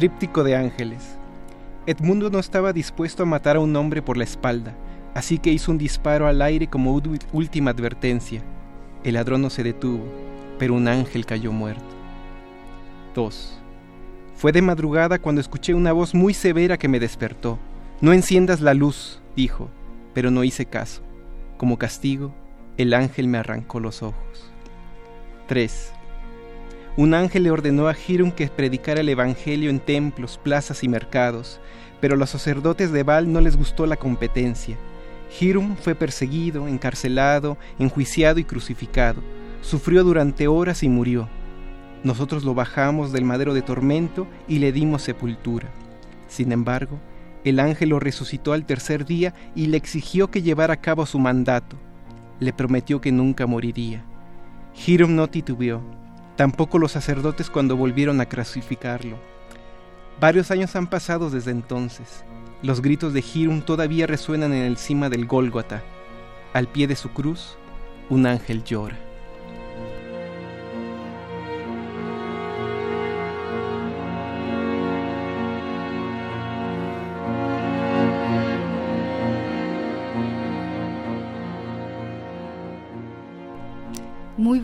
Tríptico de ángeles. Edmundo no estaba dispuesto a matar a un hombre por la espalda, así que hizo un disparo al aire como última advertencia. El ladrón no se detuvo, pero un ángel cayó muerto. 2. Fue de madrugada cuando escuché una voz muy severa que me despertó. No enciendas la luz, dijo, pero no hice caso. Como castigo, el ángel me arrancó los ojos. 3 un ángel le ordenó a Hiram que predicara el Evangelio en templos, plazas y mercados, pero a los sacerdotes de Baal no les gustó la competencia. Hiram fue perseguido, encarcelado, enjuiciado y crucificado. Sufrió durante horas y murió. Nosotros lo bajamos del madero de tormento y le dimos sepultura. Sin embargo, el ángel lo resucitó al tercer día y le exigió que llevara a cabo su mandato. Le prometió que nunca moriría. Hiram no titubeó tampoco los sacerdotes cuando volvieron a crucificarlo. Varios años han pasado desde entonces. Los gritos de Hirum todavía resuenan en el cima del Gólgota. Al pie de su cruz, un ángel llora.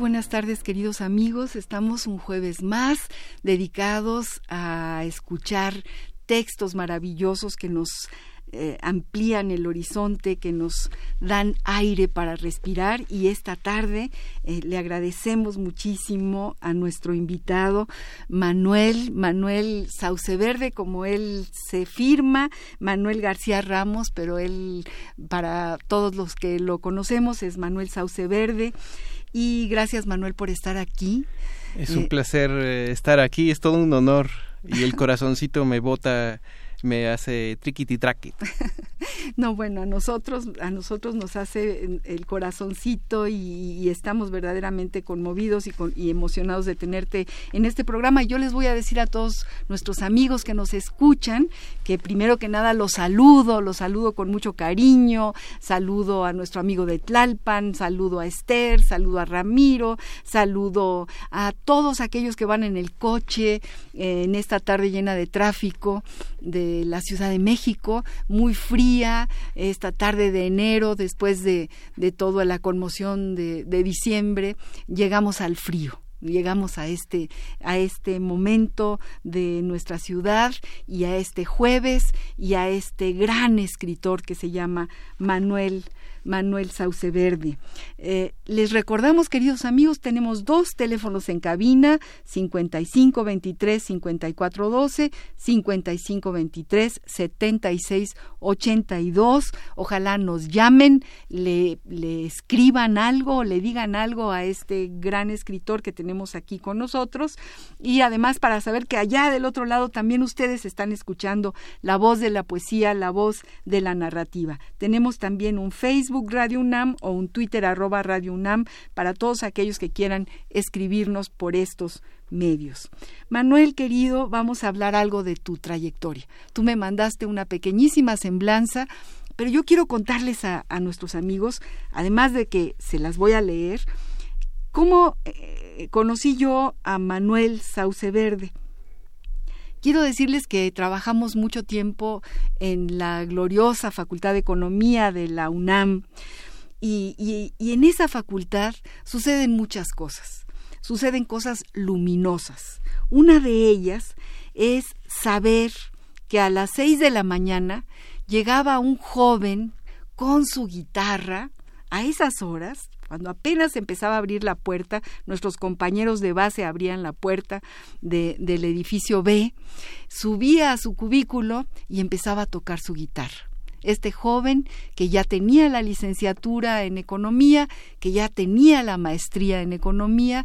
Buenas tardes queridos amigos, estamos un jueves más dedicados a escuchar textos maravillosos que nos eh, amplían el horizonte, que nos dan aire para respirar y esta tarde eh, le agradecemos muchísimo a nuestro invitado Manuel, Manuel Sauceverde, como él se firma, Manuel García Ramos, pero él para todos los que lo conocemos es Manuel Sauceverde. Y gracias Manuel por estar aquí. Es un eh, placer eh, estar aquí, es todo un honor y el corazoncito me bota me hace triquiti traquit. no, bueno, a nosotros, a nosotros nos hace el corazoncito y, estamos verdaderamente conmovidos y, y, emocionados de tenerte en este programa. Y yo les voy a decir a todos nuestros amigos que nos escuchan que primero que nada los saludo, los saludo con mucho cariño, saludo a nuestro amigo de Tlalpan, saludo a Esther, saludo a Ramiro, saludo a todos aquellos que van en el coche eh, en esta tarde llena de tráfico de la Ciudad de México, muy fría, esta tarde de enero, después de, de toda la conmoción de, de diciembre, llegamos al frío llegamos a este a este momento de nuestra ciudad y a este jueves y a este gran escritor que se llama Manuel Manuel Sauce Verde. Eh, les recordamos, queridos amigos, tenemos dos teléfonos en cabina, 5523 5412, 5523 7682. Ojalá nos llamen, le escriban algo, le digan algo a este gran escritor que tenemos aquí con nosotros. Y además para saber que allá del otro lado también ustedes están escuchando la voz de la poesía, la voz de la narrativa. Tenemos también un Facebook Radio UNAM o un Twitter arroba Radio UNAM para todos aquellos que quieran escribirnos por estos medios. Manuel, querido, vamos a hablar algo de tu trayectoria. Tú me mandaste una pequeñísima semblanza, pero yo quiero contarles a, nuestros amigos, además de que se las voy a leer, cómo eh, conocí yo a Manuel Sauce Verde. Quiero decirles que trabajamos mucho tiempo en la gloriosa Facultad de Economía de la UNAM y, en esa facultad suceden muchas cosas, suceden cosas luminosas. Una de ellas es saber que a las seis de la mañana llegaba un joven con su guitarra a esas horas, cuando apenas empezaba a abrir la puerta, nuestros compañeros de base abrían la puerta del edificio B, subía a su cubículo y empezaba a tocar su guitarra. Este joven que ya tenía la licenciatura en economía, que ya tenía la maestría en economía,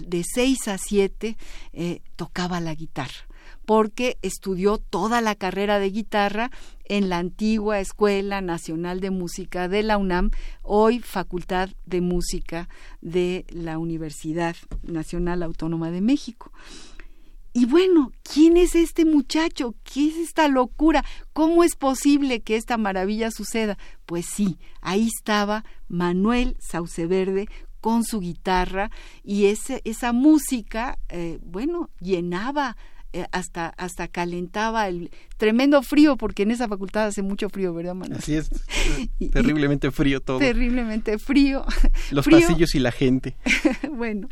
de seis a siete eh, tocaba la guitarra porque estudió toda la carrera de guitarra en la antigua Escuela Nacional de Música de la UNAM, hoy Facultad de Música de la Universidad Nacional Autónoma de México. Y bueno, ¿quién es este muchacho? ¿Qué es esta locura? ¿Cómo es posible que esta maravilla suceda? Pues sí, ahí estaba Manuel Sauceverde con su guitarra y ese, esa música, eh, bueno, llenaba eh, hasta, hasta calentaba el tremendo frío, porque en esa facultad hace mucho frío, ¿verdad, Manuel? Así es, terriblemente frío todo. Terriblemente frío. Los pasillos y la gente. bueno,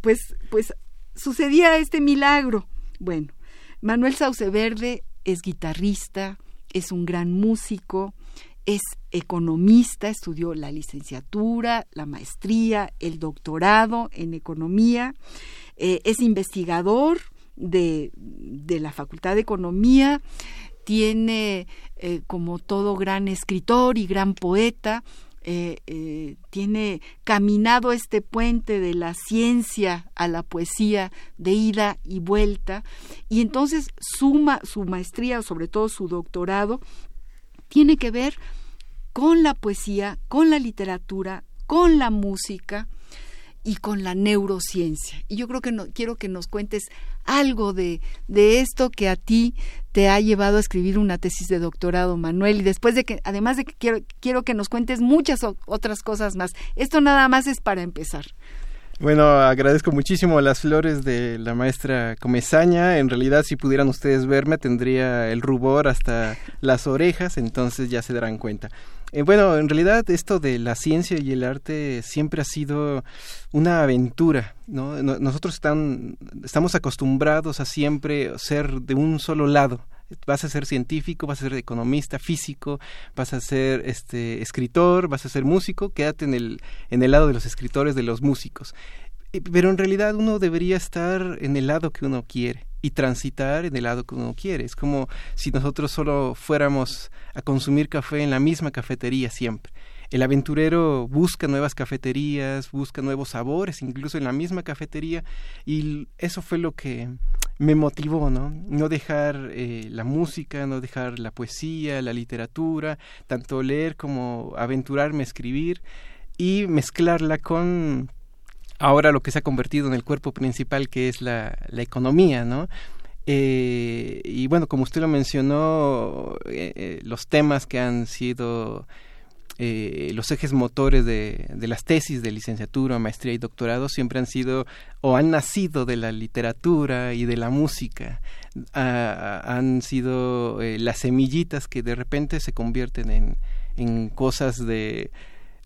pues, pues sucedía este milagro. Bueno, Manuel Sauce Verde es guitarrista, es un gran músico, es economista, estudió la licenciatura, la maestría, el doctorado en economía, eh, es investigador de, de, la Facultad de Economía, tiene, eh, como todo gran escritor y gran poeta, eh, eh, tiene caminado este puente de la ciencia a la poesía de ida y vuelta y entonces suma su maestría, sobre todo su doctorado, tiene que ver con la poesía, con la literatura, con la música y con la neurociencia. Y yo creo que no, quiero que nos cuentes algo de, de esto que a ti te ha llevado a escribir una tesis de doctorado, Manuel, y después de que, además de que quiero, quiero que nos cuentes muchas otras cosas más. Esto nada más es para empezar. Bueno, agradezco muchísimo las flores de la maestra Comezaña. En realidad, si pudieran ustedes verme, tendría el rubor hasta las orejas, entonces ya se darán cuenta. Eh, bueno, en realidad esto de la ciencia y el arte siempre ha sido una aventura, ¿no? Nosotros están, estamos acostumbrados a siempre ser de un solo lado. Vas a ser científico, vas a ser economista, físico, vas a ser este escritor, vas a ser músico, quédate en el, en el lado de los escritores, de los músicos. Pero en realidad uno debería estar en el lado que uno quiere y transitar en el lado que uno quiere. Es como si nosotros solo fuéramos a consumir café en la misma cafetería siempre. El aventurero busca nuevas cafeterías, busca nuevos sabores, incluso en la misma cafetería, y eso fue lo que me motivó, ¿no? No dejar eh, la música, no dejar la poesía, la literatura, tanto leer como aventurarme a escribir y mezclarla con ahora lo que se ha convertido en el cuerpo principal que es la, la economía, ¿no? Eh, y bueno, como usted lo mencionó, eh, eh, los temas que han sido los ejes motores de, de, las tesis de licenciatura, maestría y doctorado siempre han sido o han nacido de la literatura y de la música. Han sido las semillitas que de repente se convierten en, en cosas de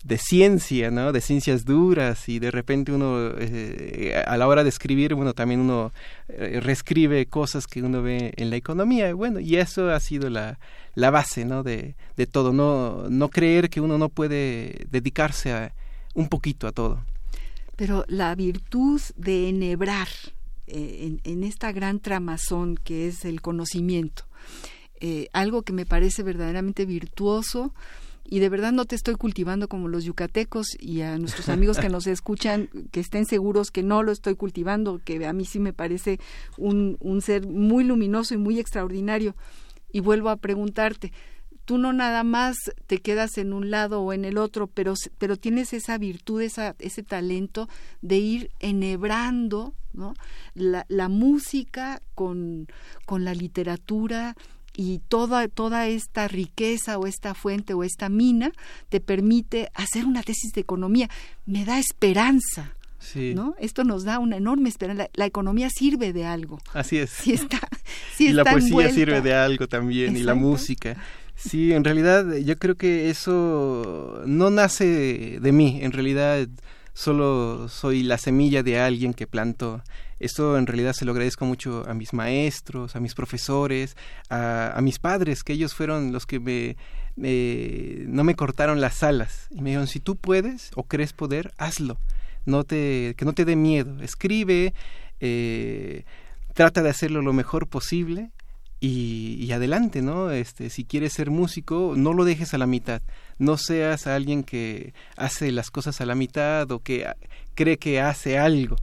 de ciencia, ¿no? De ciencias duras y de repente uno eh, a la hora de escribir, bueno, también uno eh, reescribe cosas que uno ve en la economía, bueno, y eso ha sido la, la base, ¿no? De, de todo, no, no creer que uno no puede dedicarse a, un poquito a todo. Pero la virtud de enhebrar eh, en, en, esta gran tramazón que es el conocimiento, algo que me parece verdaderamente virtuoso, y de verdad no te estoy cultivando como los yucatecos y a nuestros amigos que nos escuchan que estén seguros que no lo estoy cultivando, que a mí sí me parece un, un ser muy luminoso y muy extraordinario. Y vuelvo a preguntarte, tú no nada más te quedas en un lado o en el otro, pero, pero tienes esa virtud, esa, ese talento de ir enhebrando ¿no? la, la música con, con la literatura, y toda, toda esta riqueza o esta fuente o esta mina te permite hacer una tesis de economía. Me da esperanza. ¿no? Esto nos da una enorme esperanza. La, economía sirve de algo. Así es. Sí está, y la poesía sirve de algo también, y la música. Sí, en realidad yo creo que eso no nace de mí. En realidad solo soy la semilla de alguien que plantó esto en realidad se lo agradezco mucho a mis maestros, a mis profesores, a, mis padres, que ellos fueron los que me eh, no me cortaron las alas y me dijeron, si tú puedes o crees poder, hazlo. No te, que no te dé miedo. Escribe, eh, trata de hacerlo lo mejor posible y, adelante, ¿no? Este, si quieres ser músico, no lo dejes a la mitad. No seas alguien que hace las cosas a la mitad o que cree que hace algo.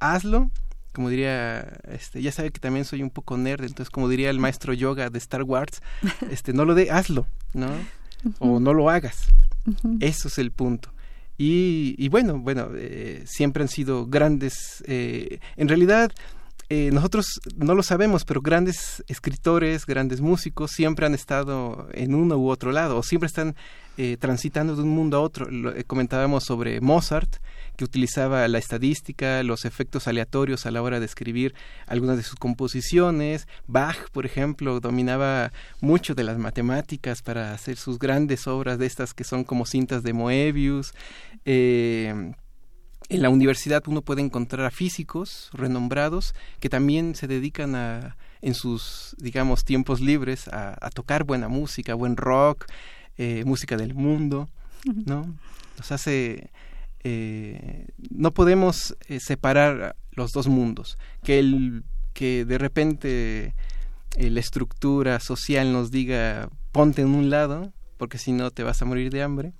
Hazlo, como diría, este, ya sabe que también soy un poco nerd, entonces como diría el maestro yoga de Star Wars, este, no lo de, hazlo, ¿no? O no lo hagas. Eso es el punto. Y, y bueno, bueno, eh, siempre han sido grandes, eh, en realidad eh, nosotros no lo sabemos, pero grandes escritores, grandes músicos siempre han estado en uno u otro lado, o siempre están eh, transitando de un mundo a otro. Eh, comentábamos sobre Mozart, que utilizaba la estadística, los efectos aleatorios a la hora de escribir algunas de sus composiciones. Bach, por ejemplo, dominaba mucho de las matemáticas para hacer sus grandes obras de estas que son como cintas de Moebius. Eh, en la universidad uno puede encontrar a físicos renombrados que también se dedican a, en sus, digamos, tiempos libres a, tocar buena música, buen rock, eh, música del mundo, ¿no? Nos hace... Eh, no podemos eh, separar los dos mundos, que, el, que de repente la estructura social nos diga ponte en un lado, porque si no te vas a morir de hambre,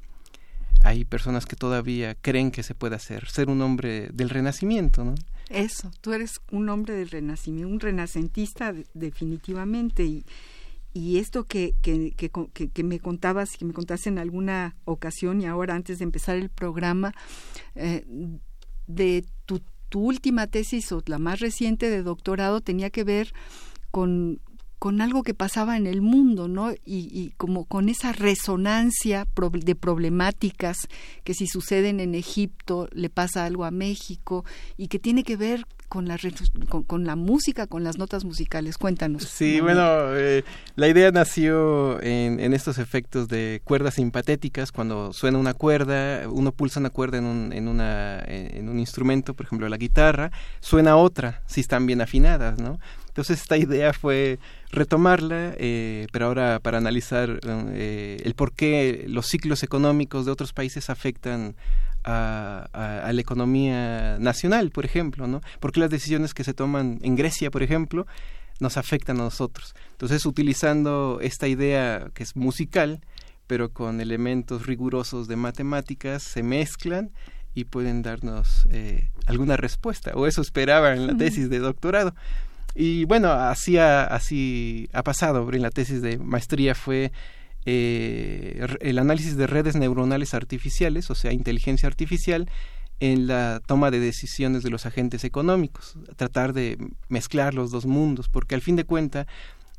hay personas que todavía creen que se puede hacer, ser un hombre del renacimiento, ¿no? Eso, tú eres un hombre del renacimiento, un renacentista definitivamente y, y esto que, que, que, me contabas, que me contaste en alguna ocasión y ahora antes de empezar el programa, eh, de tu, tu última tesis o la más reciente de doctorado tenía que ver con con algo que pasaba en el mundo, ¿no? Y, como con esa resonancia de problemáticas que si suceden en Egipto le pasa algo a México y que tiene que ver con la, con, la música, con las notas musicales. Cuéntanos. Sí, bueno, eh, la idea nació en, en, estos efectos de cuerdas simpatéticas. Cuando suena una cuerda, uno pulsa una cuerda en un, en, una, en un instrumento, por ejemplo la guitarra, suena otra si están bien afinadas, ¿no? Entonces esta idea fue retomarla, eh, pero ahora para analizar eh, el por qué los ciclos económicos de otros países afectan a, la economía nacional, por ejemplo, ¿no? ¿Por qué las decisiones que se toman en Grecia, por ejemplo, nos afectan a nosotros? Entonces, utilizando esta idea que es musical, pero con elementos rigurosos de matemáticas, se mezclan y pueden darnos eh, alguna respuesta, o eso esperaba en la tesis de doctorado. Y bueno, así ha, así ha pasado. En la tesis de maestría fue eh, el análisis de redes neuronales artificiales, o sea, inteligencia artificial, en la toma de decisiones de los agentes económicos, tratar de mezclar los dos mundos, porque al fin de cuentas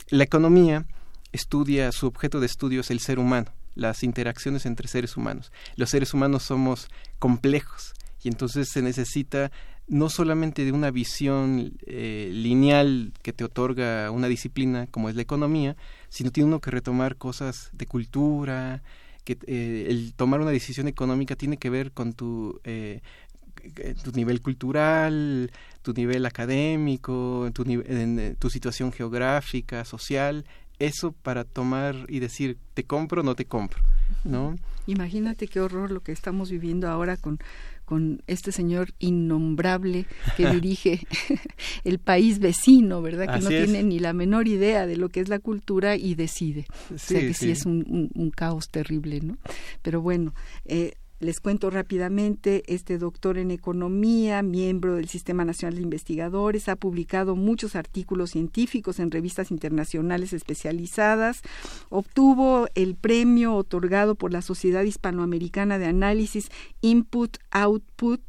la economía estudia, su objeto de estudio es el ser humano, las interacciones entre seres humanos. Los seres humanos somos complejos y entonces se necesita no solamente de una visión eh, lineal que te otorga una disciplina como es la economía, sino tiene uno que retomar cosas de cultura, que eh, el tomar una decisión económica tiene que ver con tu, eh, tu nivel cultural, tu nivel académico, tu, tu situación geográfica, social, eso para tomar y decir, te compro o no te compro, ¿no? Imagínate qué horror lo que estamos viviendo ahora con con este señor innombrable que dirige el país vecino, ¿verdad? Que no tiene ni la menor idea de lo que es la cultura y decide. o sea que sí, es un, un, caos terrible, ¿no? Pero bueno, eh, les cuento rápidamente, este doctor en economía, miembro del Sistema Nacional de Investigadores, ha publicado muchos artículos científicos en revistas internacionales especializadas, obtuvo el premio otorgado por la Sociedad Hispanoamericana de Análisis Input Output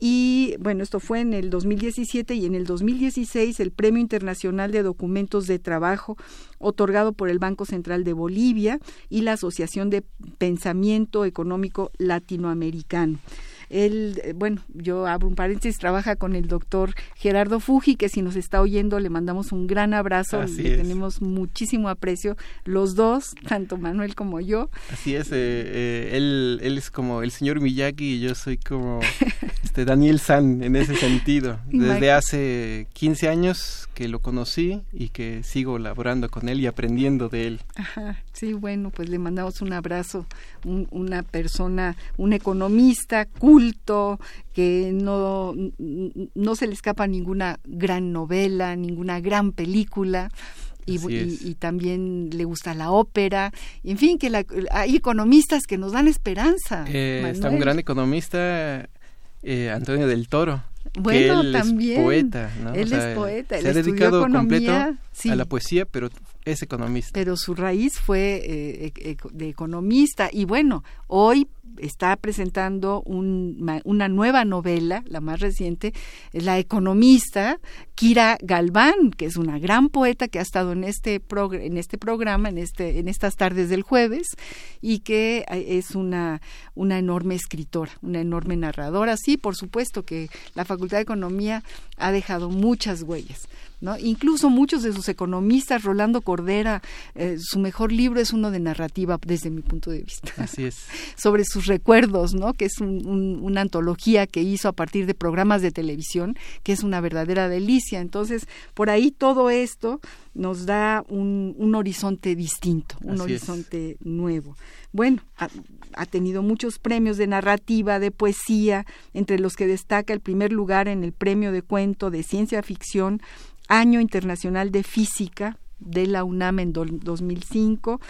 y bueno, esto fue en el 2017 y en el 2016 el Premio Internacional de Documentos de Trabajo otorgado por el Banco Central de Bolivia y la Asociación de Pensamiento Económico Latinoamericano. Él, eh, bueno, yo abro un paréntesis, trabaja con el doctor Gerardo Fuji, que si nos está oyendo le mandamos un gran abrazo, Así le es. tenemos muchísimo aprecio, los dos, tanto Manuel como yo. Así es, eh, eh, él, él es como el señor Miyagi y yo soy como este Daniel San en ese sentido. Desde hace 15 años que lo conocí y que sigo laborando con él y aprendiendo de él. Ajá, sí, bueno, pues le mandamos un abrazo, un- una persona, un economista culto, que no, no se le escapa ninguna gran novela, ninguna gran película. Y, también le gusta la ópera, en fin, que la- hay economistas que nos dan esperanza. Eh, está un gran economista, eh, Antonio del Toro. que Bueno, él también. es poeta, ¿no? Él es poeta, Se ha dedicado economía, completo sí. a la poesía, pero es economista. pero su raíz fue eh, e- e- de economista y bueno, hoy está presentando un- una nueva novela, la más reciente, La economista Kira Galván, que es una gran poeta que ha estado en este progr- en este programa, en este en estas tardes del jueves y que eh, es una una enorme escritora, una enorme narradora. Sí, por supuesto que la Facultad de Economía ha dejado muchas huellas. ¿no? Incluso muchos de sus economistas, Rolando Cordera, eh, su mejor libro es uno de narrativa desde mi punto de vista, Así es. sobre sus recuerdos, ¿no? que es un- un- una antología que hizo a partir de programas de televisión, que es una verdadera delicia. Entonces, por ahí todo esto nos da un, un horizonte distinto, un Así es. horizonte nuevo. Bueno, ha, ha tenido muchos premios de narrativa, de poesía, entre los que destaca el primer lugar en el premio de cuento de ciencia ficción, Año Internacional de Física de la UNAM en do- 2005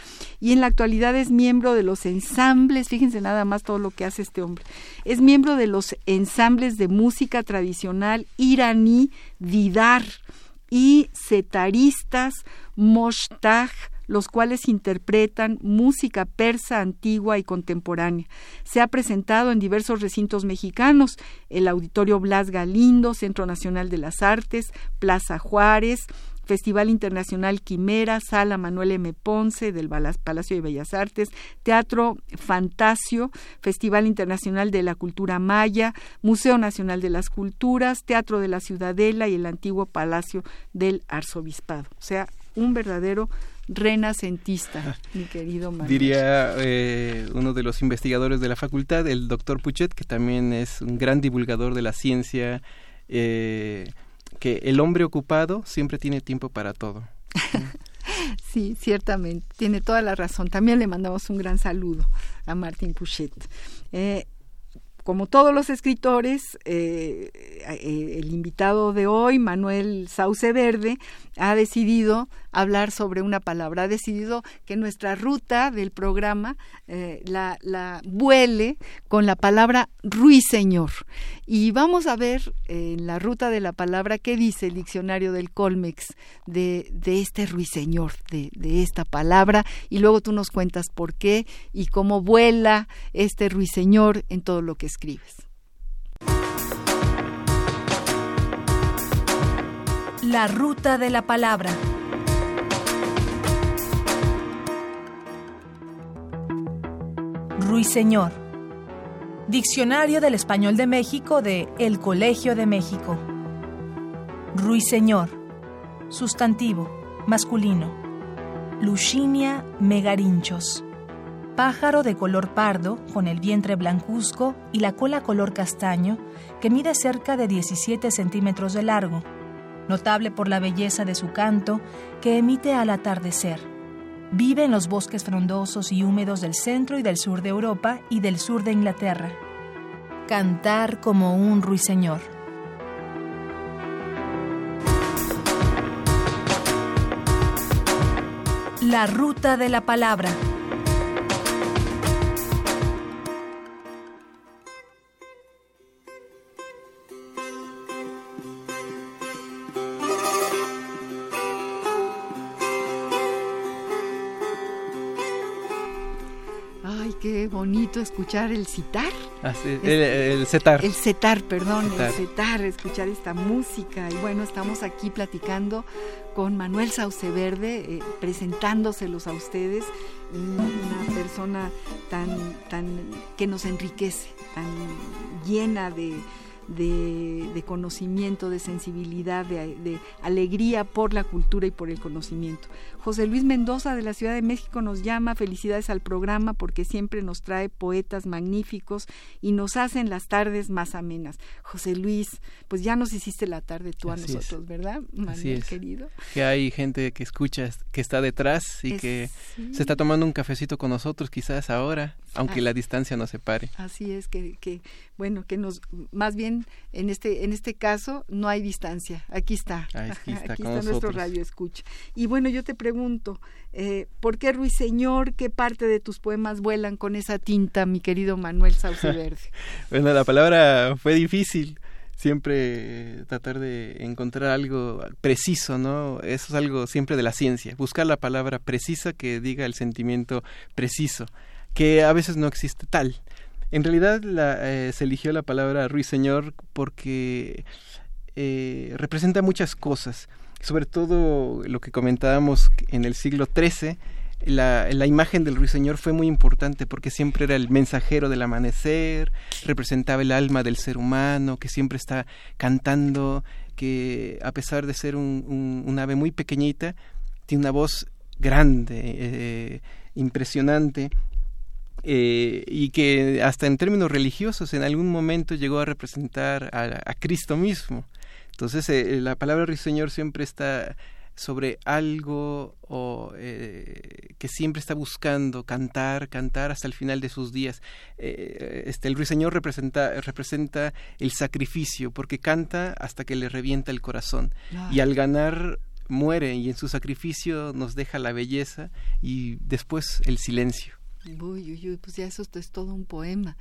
y en la actualidad es miembro de los ensambles, fíjense nada más todo lo que hace este hombre, es miembro de los ensambles de música tradicional iraní Didar y setaristas Moshtag, los cuales interpretan música persa antigua y contemporánea. Se ha presentado en diversos recintos mexicanos, el Auditorio Blas Galindo, Centro Nacional de las Artes, Plaza Juárez, Festival Internacional Quimera, Sala Manuel M. Ponce del Palacio de Bellas Artes, Teatro Fantasio, Festival Internacional de la Cultura Maya, Museo Nacional de las Culturas, Teatro de la Ciudadela y el antiguo Palacio del Arzobispado. O sea, un verdadero renacentista, mi querido Manuel. Diría eh, uno de los investigadores de la facultad, el doctor Puchet, que también es un gran divulgador de la ciencia, eh, que el hombre ocupado siempre tiene tiempo para todo. Sí, ciertamente, tiene toda la razón. También le mandamos un gran saludo a Martín Puchet. Eh, como todos los escritores, eh, eh, el invitado de hoy, Manuel Sauce Verde, ha decidido hablar sobre una palabra, ha decidido que nuestra ruta del programa eh, la, vuele con la palabra ruiseñor. Y vamos a ver en la ruta de la palabra qué dice el diccionario del Colmex de, de este ruiseñor, de, de esta palabra, y luego tú nos cuentas por qué y cómo vuela este ruiseñor en todo lo que escribes. La ruta de la palabra. Ruiseñor. Diccionario del Español de México de El Colegio de México. Ruiseñor. Sustantivo. Masculino. Lucinia megarinchos. Pájaro de color pardo, con el vientre blancuzco y la cola color castaño, que mide cerca de 17 centímetros de largo notable por la belleza de su canto que emite al atardecer. Vive en los bosques frondosos y húmedos del centro y del sur de Europa y del sur de Inglaterra. Cantar como un ruiseñor. La ruta de la palabra. Ay, qué bonito escuchar el citar. Así, el, el cetar. El cetar, perdón, Cetar. el cetar, escuchar esta música. Y bueno, estamos aquí platicando con Manuel Sauce Verde, eh, presentándoselos a ustedes, un- una persona tan, tan que nos enriquece, tan llena de, de, conocimiento, de sensibilidad, de, alegría por la cultura y por el conocimiento. José Luis Mendoza de la Ciudad de México nos llama, felicidades al programa porque siempre nos trae poetas magníficos y nos hacen las tardes más amenas. José Luis, pues ya nos hiciste la tarde tú a nosotros, ¿verdad, Manuel querido? Que hay gente que escucha, que está detrás y que se está tomando un cafecito con nosotros quizás ahora, aunque la distancia nos separe. Así es, que, que bueno, que nos, más bien en este, en este caso no hay distancia, aquí está, aquí está, nuestro radio escucha. Y bueno, yo te pregunto, eh, ¿por qué Ruiseñor, qué parte de tus poemas vuelan con esa tinta, mi querido Manuel Sauce Verde? bueno, la palabra fue difícil, siempre tratar de encontrar algo preciso, ¿no? Eso es algo siempre de la ciencia, buscar la palabra precisa que diga el sentimiento preciso, que a veces no existe tal. En realidad eh, se eligió la palabra ruiseñor porque eh, representa muchas cosas, sobre todo lo que comentábamos en el siglo XIII. La, imagen del ruiseñor fue muy importante porque siempre era el mensajero del amanecer, representaba el alma del ser humano, que siempre está cantando, que a pesar de ser un, ave muy pequeñita, tiene una voz grande, eh, impresionante, eh, y que hasta en términos religiosos en algún momento llegó a representar a, Cristo mismo. Entonces eh, la palabra Señor siempre está sobre algo o, eh, que siempre está buscando cantar, cantar hasta el final de sus días. este, el ruiseñor representa, representa el sacrificio, porque canta hasta que le revienta el corazón. Y al ganar muere y en su sacrificio nos deja la belleza y después el silencio. Uy, uy, uy, pues ya eso es todo un poema.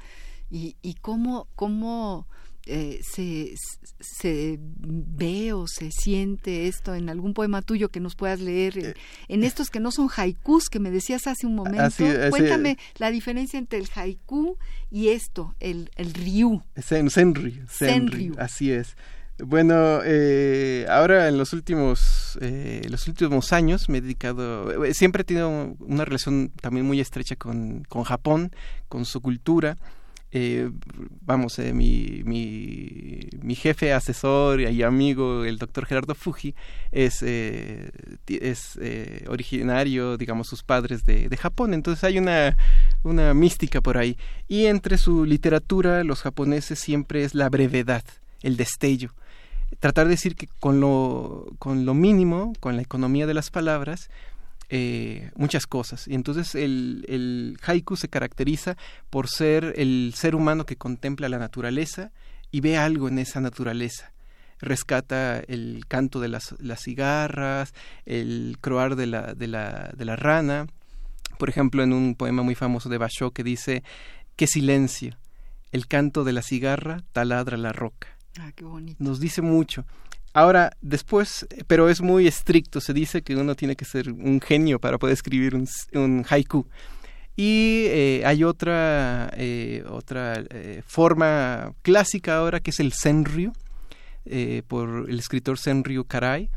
Y, y cómo, cómo eh, se, se ve o se siente esto en algún poema tuyo que nos puedas leer, eh, en estos que no son haikus, que me decías hace un momento. Cuéntame la diferencia entre el haiku y esto, el, el ryu. Sen, senryu, senryu, así es. Bueno, eh, ahora en los últimos, eh, los últimos años me he dedicado, eh, siempre he tenido una relación también muy estrecha con, con Japón, con su cultura. Eh, vamos, eh, mi, mi, mi, jefe, asesor y amigo, el doctor Gerardo Fuji, es, eh, es originario, digamos, sus padres de, de, Japón. Entonces hay una, una mística por ahí. Y entre su literatura, los japoneses siempre es la brevedad, el destello tratar de decir que con lo, con lo mínimo, con la economía de las palabras, eh, muchas cosas. Y entonces el, el haiku se caracteriza por ser el ser humano que contempla la naturaleza y ve algo en esa naturaleza rescata el canto de las, las cigarras, el croar de la, de, la, de la rana. Por ejemplo, en un poema muy famoso de Basho que dice, qué silencio, el canto de la cigarra taladra la roca. Ah. Nos dice mucho. Ahora, después, pero es muy estricto, se dice que uno tiene que ser un genio para poder escribir un, haiku. Y eh, hay otra, eh, otra eh, forma clásica ahora que es el senryu, por el escritor Senryu Karai,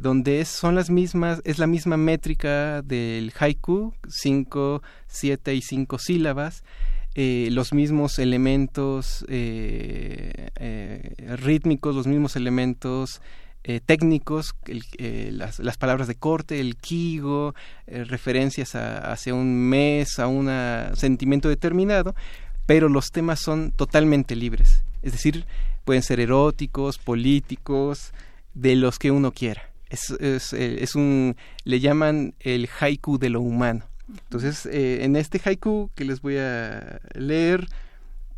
donde es, son las mismas, es la misma métrica del haiku, cinco, siete y cinco sílabas, eh, los mismos elementos eh, eh, rítmicos, los mismos elementos técnicos, las, las, palabras de corte, el kigo, referencias a, hacia un mes, a un sentimiento determinado, pero los temas son totalmente libres. Es decir, pueden ser eróticos, políticos, de los que uno quiera. Es, es, es un, le llaman el haiku de lo humano. Entonces, eh, en este haiku que les voy a leer,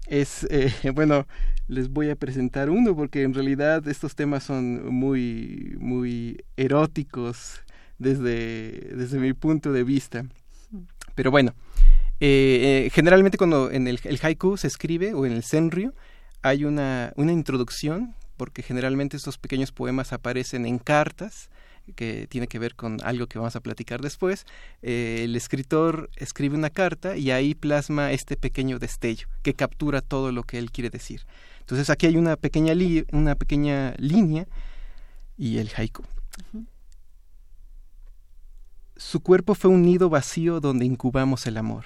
es, eh, bueno, les voy a presentar uno porque en realidad estos temas son muy, muy eróticos desde, desde mi punto de vista. Pero bueno, eh, generalmente cuando en el, el, haiku se escribe o en el senryu hay una, una introducción porque generalmente estos pequeños poemas aparecen en cartas que tiene que ver con algo que vamos a platicar después, eh, el escritor escribe una carta y ahí plasma este pequeño destello que captura todo lo que él quiere decir. Entonces aquí hay una pequeña, una pequeña línea y el haiku. Su cuerpo fue un nido vacío donde incubamos el amor.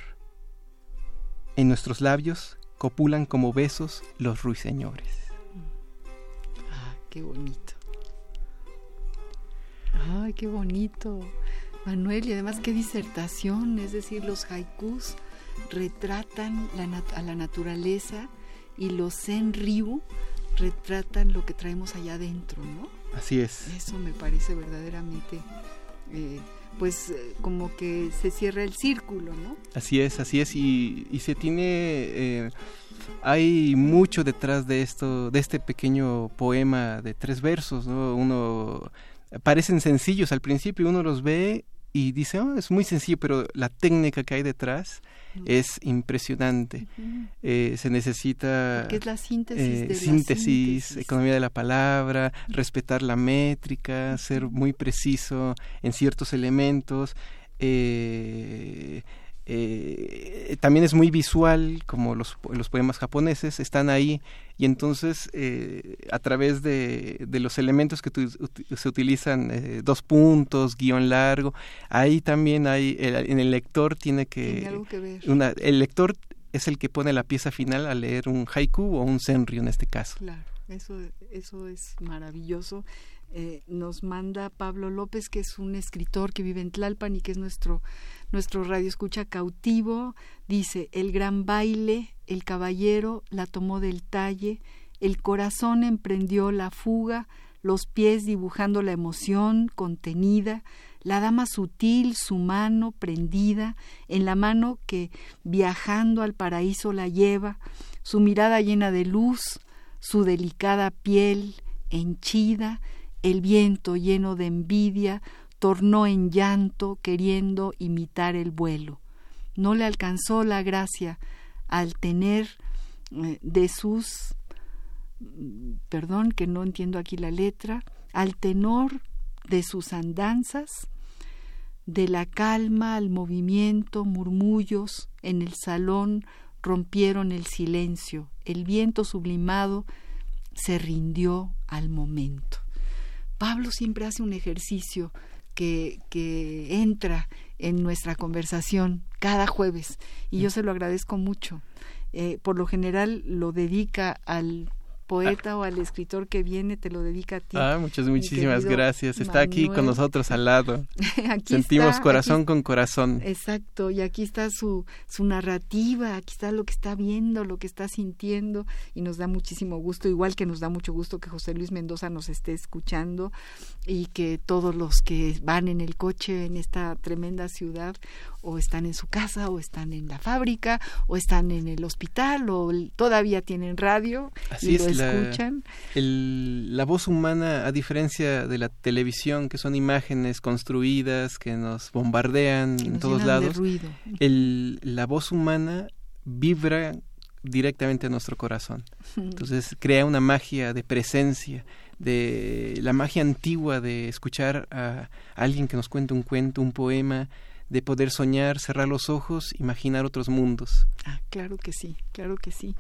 En nuestros labios copulan como besos los ruiseñores. Ah, qué bonito. Ay, qué bonito. Manuel, y además qué disertación, es decir, los haikus retratan a la naturaleza y los Zen-ryu retratan lo que traemos allá adentro, ¿no? Así es. Eso me parece verdaderamente, eh, pues eh, como que se cierra el círculo, ¿no? Así es, así es, y, se tiene, eh, hay mucho detrás de esto, de este pequeño poema de tres versos, ¿no? Uno, parecen sencillos al principio, uno los ve y dice, oh, es muy sencillo, pero la técnica que hay detrás es impresionante. Eh, se necesita... ¿Qué es la síntesis? Eh, síntesis, economía de la palabra, respetar la métrica, ser muy preciso en ciertos elementos. Eh, eh, también es muy visual, como los, los, poemas japoneses, están ahí y entonces eh, a través de, de, los elementos que se utilizan, eh, dos puntos, guion largo, ahí también hay, en el lector tiene que... Una, el lector es el que pone la pieza final a leer un haiku o un senryu en este caso. Claro, eso, eso es maravilloso. Eh, nos manda Pablo López, que es un escritor que vive en Tlalpan y que es nuestro, nuestro radio escucha cautivo. Dice, el gran baile, el caballero la tomó del talle, el corazón emprendió la fuga, los pies dibujando la emoción contenida, la dama sutil, su mano prendida, en la mano que viajando al paraíso la lleva, su mirada llena de luz, su delicada piel henchida, el viento lleno de envidia tornó en llanto queriendo imitar el vuelo. No le alcanzó la gracia al tener eh, de sus perdón que no entiendo aquí la letra, al tenor de sus andanzas, de la calma al movimiento, murmullos en el salón rompieron el silencio, el viento sublimado se rindió al momento. Pablo siempre hace un ejercicio que, que entra en nuestra conversación cada jueves y yo se lo agradezco mucho. Eh, por lo general lo dedica al poeta o al escritor que viene te lo dedica a ti. Ah, muchas, muchísimas gracias. Está aquí con nosotros al lado. Sentimos corazón con corazón. Exacto, y aquí está su, su narrativa, aquí está lo que está viendo, lo que está sintiendo, y nos da muchísimo gusto, igual que nos da mucho gusto que José Luis Mendoza nos esté escuchando y que todos los que van en el coche en esta tremenda ciudad o están en su casa o están en la fábrica o están en el hospital o todavía tienen radio y lo escuchan. La, voz humana, a diferencia de la televisión, que son imágenes construidas que nos bombardean en todos lados, el, la voz humana vibra directamente a nuestro corazón. Entonces crea una magia de presencia, de la magia antigua de escuchar a alguien que nos cuenta un cuento, un poema, de poder soñar, cerrar los ojos, imaginar otros mundos. Ah, claro que sí, claro que sí.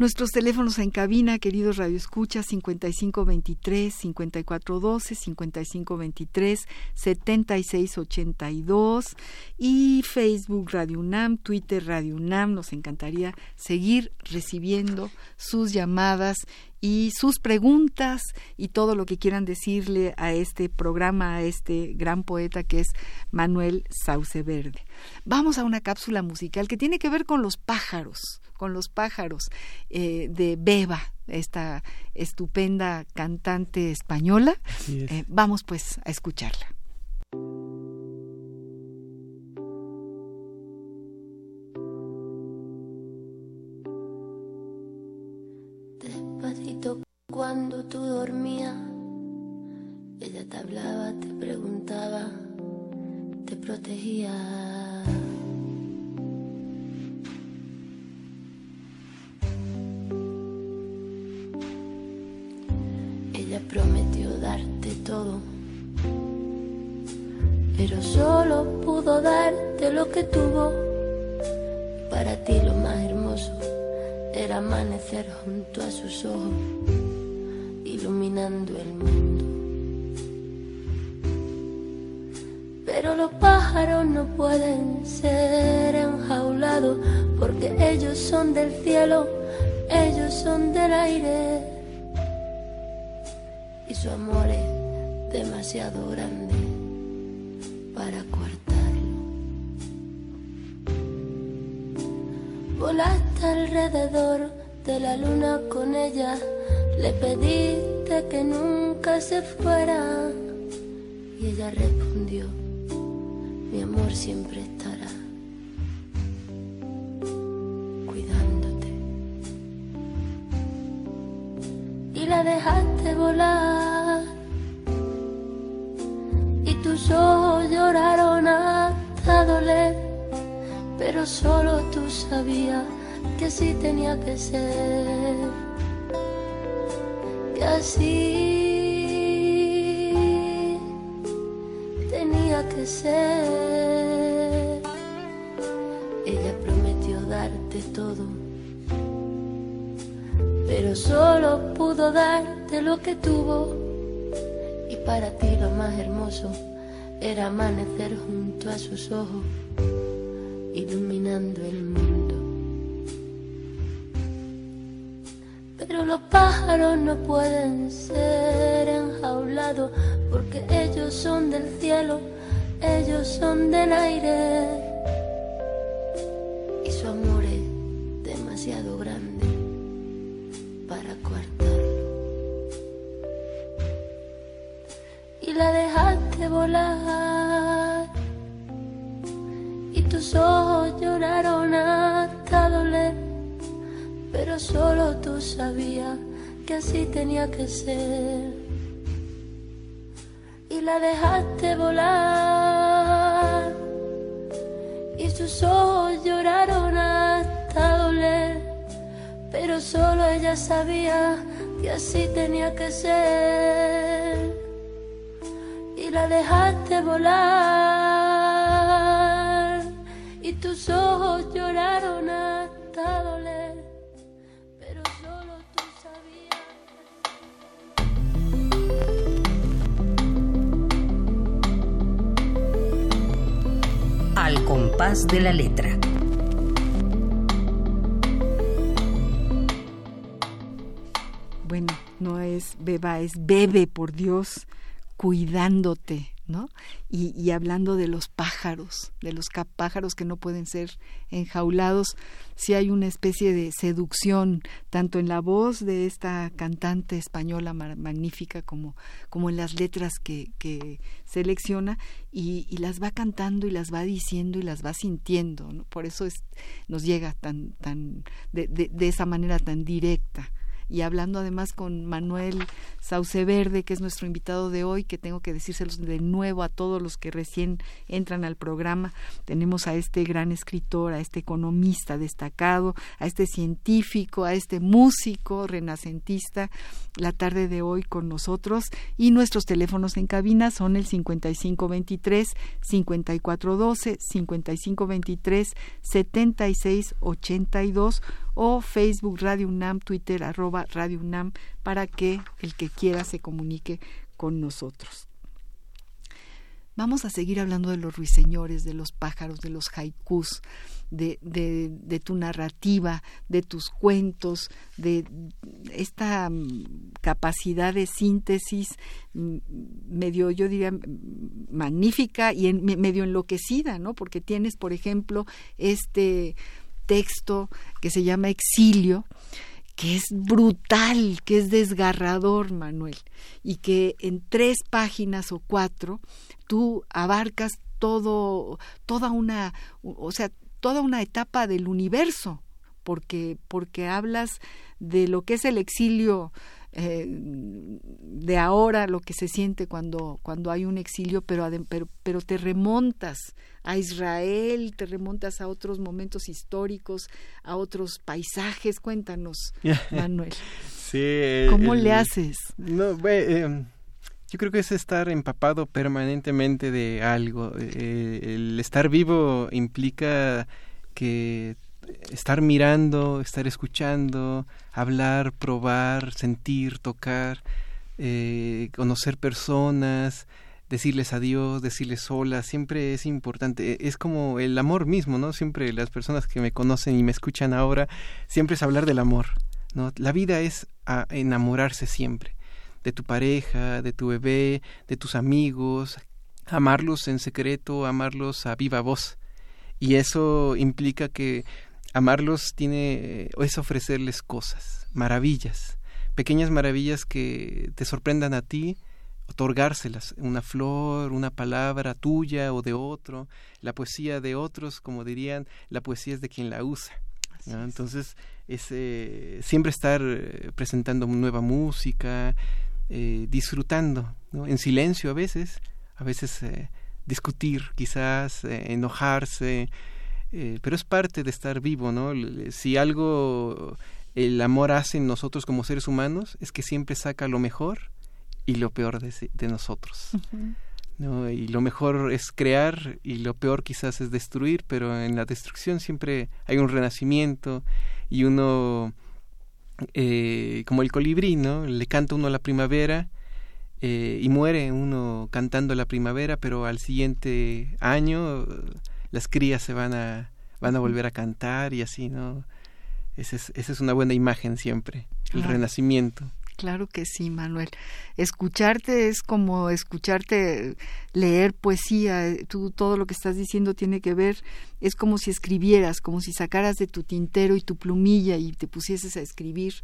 Nuestros teléfonos en cabina, queridos radioescuchas, 5523 5412 5523 7682 y Facebook Radio UNAM, Twitter Radio UNAM. Nos encantaría seguir recibiendo sus llamadas y sus preguntas y todo lo que quieran decirle a este programa, a este gran poeta que es Manuel Sauce Verde. Vamos a una cápsula musical que tiene que ver con los pájaros, con los pájaros eh, de Beba, esta estupenda cantante española. Eh, vamos pues a escucharla. Ella prometió darte todo, pero solo pudo darte lo que tuvo. Para ti lo más hermoso era amanecer junto a sus ojos iluminando el mundo. No pueden ser enjaulados porque ellos son del cielo, ellos son del aire. Y su amor es demasiado grande para cortarlo. Volaste alrededor de la luna con ella, le pediste que nunca se fuera. Y ella respondió, mi amor siempre estará. la dejaste volar. Y tus ojos lloraron hasta doler, pero solo tú sabías que así tenía que ser, que así Ella prometió darte todo pero solo pudo darte lo que tuvo. Y para ti lo más hermoso era amanecer junto a sus ojos, iluminando el mundo. Pero los pájaros no pueden ser enjaulados porque ellos son del cielo, ellos son del aire. Y su amor es demasiado grande para cortarlo. Y la dejaste volar. Y tus ojos lloraron hasta doler. Pero solo tú sabías que así tenía que ser. Y la dejaste volar. Solo ella sabía que así tenía que ser. Y la dejaste volar, y tus ojos lloraron hasta doler, pero solo tú sabías. Al compás de la letra. Es beba, es bebe, por Dios, cuidándote, ¿no? Y, hablando de los pájaros, de los pájaros que no pueden ser enjaulados, sí hay una especie de seducción, tanto en la voz de esta cantante española magnífica como, como en las letras que, que selecciona, y, las va cantando y las va diciendo y las va sintiendo, ¿no? Por eso es, nos llega tan, tan, de esa manera tan directa y hablando además con Manuel Sauce Verde, que es nuestro invitado de hoy, que tengo que decírselos de nuevo a todos los que recién entran al programa. Tenemos a este gran escritor, a este economista destacado, a este científico, a este músico renacentista, la tarde de hoy con nosotros y nuestros teléfonos en cabina son el 5523 5412 5523 7682 o Facebook Radio UNAM, Twitter arroba Radio UNAM, para que el que quiera se comunique con nosotros. Vamos a seguir hablando de los ruiseñores, de los pájaros, de los haikus, de, tu narrativa, de tus cuentos, de esta mm, capacidad de síntesis mm, medio, yo diría, magnífica y medio enloquecida, ¿no? Porque tienes, por ejemplo, este texto que se llama Exilio, que es brutal, que es desgarrador, Manuel, y que en tres páginas o cuatro tú abarcas todo, toda una, o sea, toda una etapa del universo, porque, porque hablas de lo que es el exilio eh, de ahora lo que se siente cuando, cuando hay un exilio, pero, pero, pero te remontas a Israel, te remontas a otros momentos históricos, a otros paisajes. Cuéntanos, Manuel. sí, ¿Cómo le haces? No, eh, yo creo que es estar empapado permanentemente de algo. Eh, el estar vivo implica que estar mirando, estar escuchando, hablar, probar, sentir, tocar, eh, conocer personas, decirles adiós, decirles hola, siempre es importante. E, es como el amor mismo, ¿no? Siempre las personas que me conocen y me escuchan ahora, siempre es hablar del amor, ¿no? La vida es enamorarse siempre de tu pareja, de tu bebé, de tus amigos, amarlos en secreto, amarlos a viva voz. Y eso implica que amarlos tiene es ofrecerles cosas, maravillas, pequeñas maravillas que te sorprendan a ti, otorgárselas, una flor, una palabra tuya o de otro, la poesía de otros, como dirían, la poesía es de quien la usa. Entonces, es, siempre estar eh, presentando nueva música, eh, disfrutando, en silencio a veces, a veces eh, discutir, quizás enojarse, pero es parte de estar vivo, ¿no? Si algo el amor hace en nosotros como seres humanos es que siempre saca lo mejor y lo peor de, nosotros. ¿no? Y lo mejor es crear y lo peor quizás es destruir, pero en la destrucción siempre hay un renacimiento y uno, eh, como el colibrí, ¿no? Le canta uno a la primavera eh, y muere uno cantando la primavera, pero al siguiente año las crías se van a, van a volver a cantar y así, ¿no? Esa es, esa es una buena imagen siempre, el renacimiento. Claro que sí, Manuel. Escucharte es como escucharte leer poesía. Tú todo lo que estás diciendo tiene que ver, es como si escribieras, como si sacaras de tu tintero y tu plumilla y te pusieses a escribir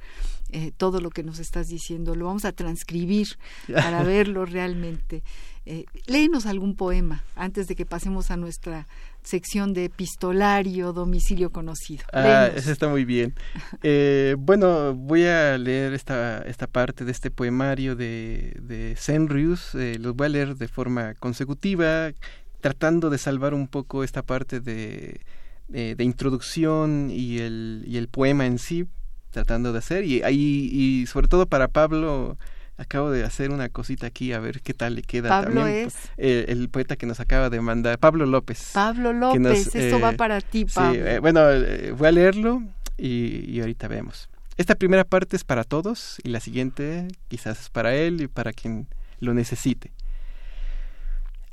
eh, todo lo que nos estás diciendo. Lo vamos a transcribir para verlo realmente. Eh, léenos algún poema antes de que pasemos a nuestra sección de epistolario, domicilio conocido. Ah, eso está muy bien. Eh, bueno, voy a leer esta, esta parte de este poemario de, de Senrius. Eh, los voy a leer de forma consecutiva, tratando de salvar un poco esta parte de, de, introducción y el, y el poema en sí, tratando de hacer. Y, y, y sobre todo para Pablo acabo de hacer una cosita aquí a ver qué tal le queda Pablo también. es el poeta que nos acaba de mandar, Pablo López. Pablo López, esto va eh, para ti, Pablo. Sí, eh, bueno, eh, voy a leerlo y, y, ahorita vemos. Esta primera parte es para todos y la siguiente quizás es para él y para quien lo necesite.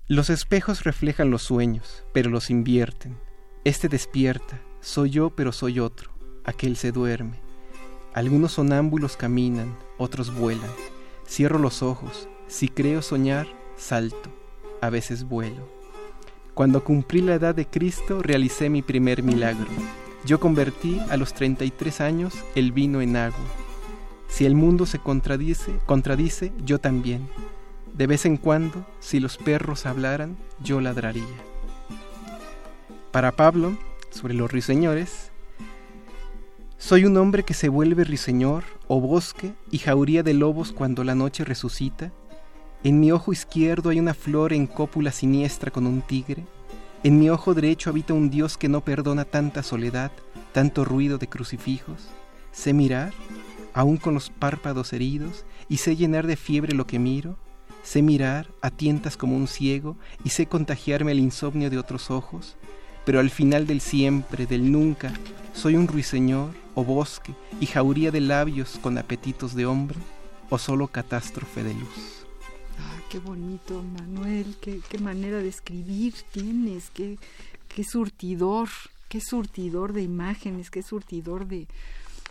Los espejos reflejan los sueños, pero los invierten. Este despierta, soy yo, pero soy otro. Aquel se duerme. Algunos sonámbulos caminan, otros vuelan. Cierro los ojos, si creo soñar, salto, a veces vuelo. Cuando cumplí la edad de Cristo, realicé mi primer milagro. Yo convertí a los 33 años el vino en agua. Si el mundo se contradice, contradice, yo también. De vez en cuando, si los perros hablaran, yo ladraría. Para Pablo, sobre los ruiseñores, soy un hombre que se vuelve riseñor o bosque y jauría de lobos cuando la noche resucita. En mi ojo izquierdo hay una flor en cópula siniestra con un tigre. En mi ojo derecho habita un Dios que no perdona tanta soledad, tanto ruido de crucifijos. Sé mirar, aún con los párpados heridos, y sé llenar de fiebre lo que miro. Sé mirar a tientas como un ciego, y sé contagiarme el insomnio de otros ojos. Pero al final del siempre, del nunca, soy un ruiseñor o bosque y jauría de labios con apetitos de hombre o solo catástrofe de luz. Ah, qué bonito, Manuel, qué, qué manera de escribir tienes, qué, qué surtidor, qué surtidor de imágenes, qué surtidor de,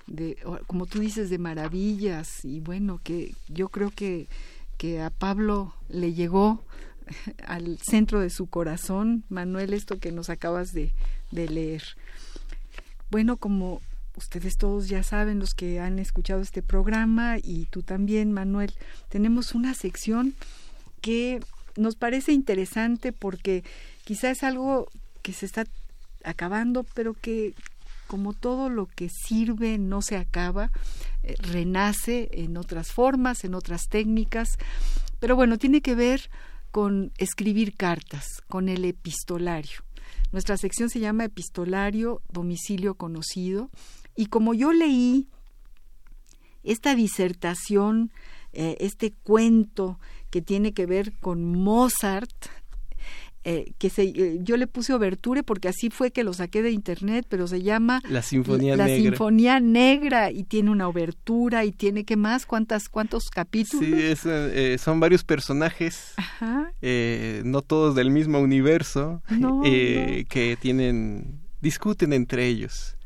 de, como tú dices, de maravillas. Y bueno, que yo creo que, que a Pablo le llegó al centro de su corazón, Manuel, esto que nos acabas de, leer. Bueno, como ustedes todos ya saben, los que han escuchado este programa y tú también, Manuel, tenemos una sección que nos parece interesante porque quizás es algo que se está acabando, pero que como todo lo que sirve no se acaba, eh, renace en otras formas, en otras técnicas, pero bueno, tiene que ver con escribir cartas, con el epistolario. Nuestra sección se llama Epistolario Domicilio Conocido y como yo leí esta disertación, eh, este cuento que tiene que ver con Mozart, eh, que se, eh, yo le puse oberture porque así fue que lo saqué de internet, pero se llama La Sinfonía La Negra. Sinfonía Negra y tiene una obertura y tiene qué más, cuántas cuántos capítulos. Sí, es, eh, son varios personajes, Ajá. eh, no todos del mismo universo, No, que tienen discuten entre ellos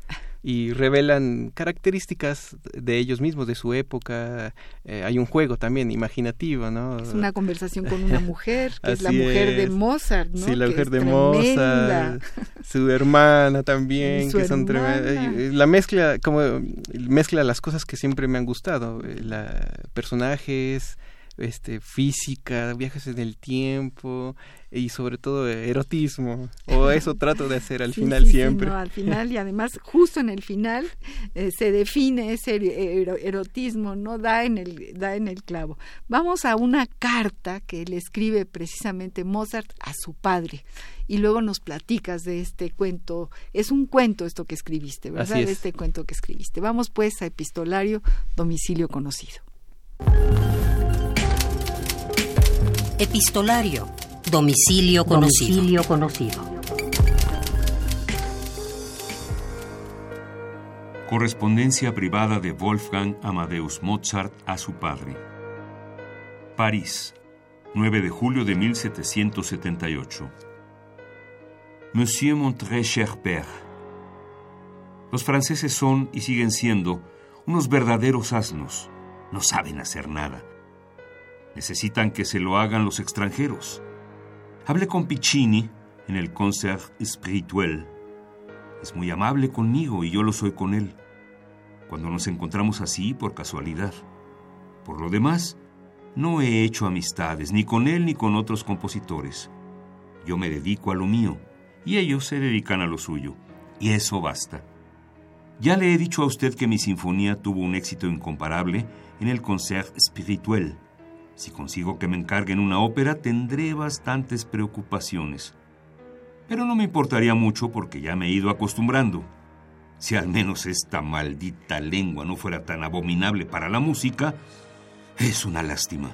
y revelan características de ellos mismos, de su época. Eh, hay un juego también imaginativo, ¿no? Es una conversación con una mujer, que es la mujer de. Mozart, ¿no? Sí, la Que mujer de tremenda. Mozart, su hermana también, su que son tremendas. La mezcla, como mezcla las cosas que siempre me han gustado, eh, la, personajes, este, física, viajes en el tiempo y sobre todo erotismo. O eso trato de hacer al Sí, final sí, sí, siempre. no, al final y además justo en el final eh, se define ese ero- erotismo, no da en el da en el clavo. Vamos a una carta que le escribe precisamente Mozart a su padre y luego nos platicas de este cuento. Es un cuento esto que escribiste, ¿verdad? Es. De este cuento que escribiste. Vamos pues a epistolario domicilio conocido. Epistolario. Domicilio conocido. Domicilio conocido. Correspondencia privada de Wolfgang Amadeus Mozart a su padre. París, 9 de julio de 1778. Monsieur mon très cher père. Los franceses son y siguen siendo unos verdaderos asnos. No saben hacer nada. Necesitan que se lo hagan los extranjeros. Hablé con Piccini en el Concert Spirituel. Es muy amable conmigo y yo lo soy con él. Cuando nos encontramos así por casualidad. Por lo demás, no he hecho amistades ni con él ni con otros compositores. Yo me dedico a lo mío y ellos se dedican a lo suyo. Y eso basta. Ya le he dicho a usted que mi sinfonía tuvo un éxito incomparable en el Concert Spirituel. Si consigo que me encarguen una ópera, tendré bastantes preocupaciones. Pero no me importaría mucho porque ya me he ido acostumbrando. Si al menos esta maldita lengua no fuera tan abominable para la música, es una lástima.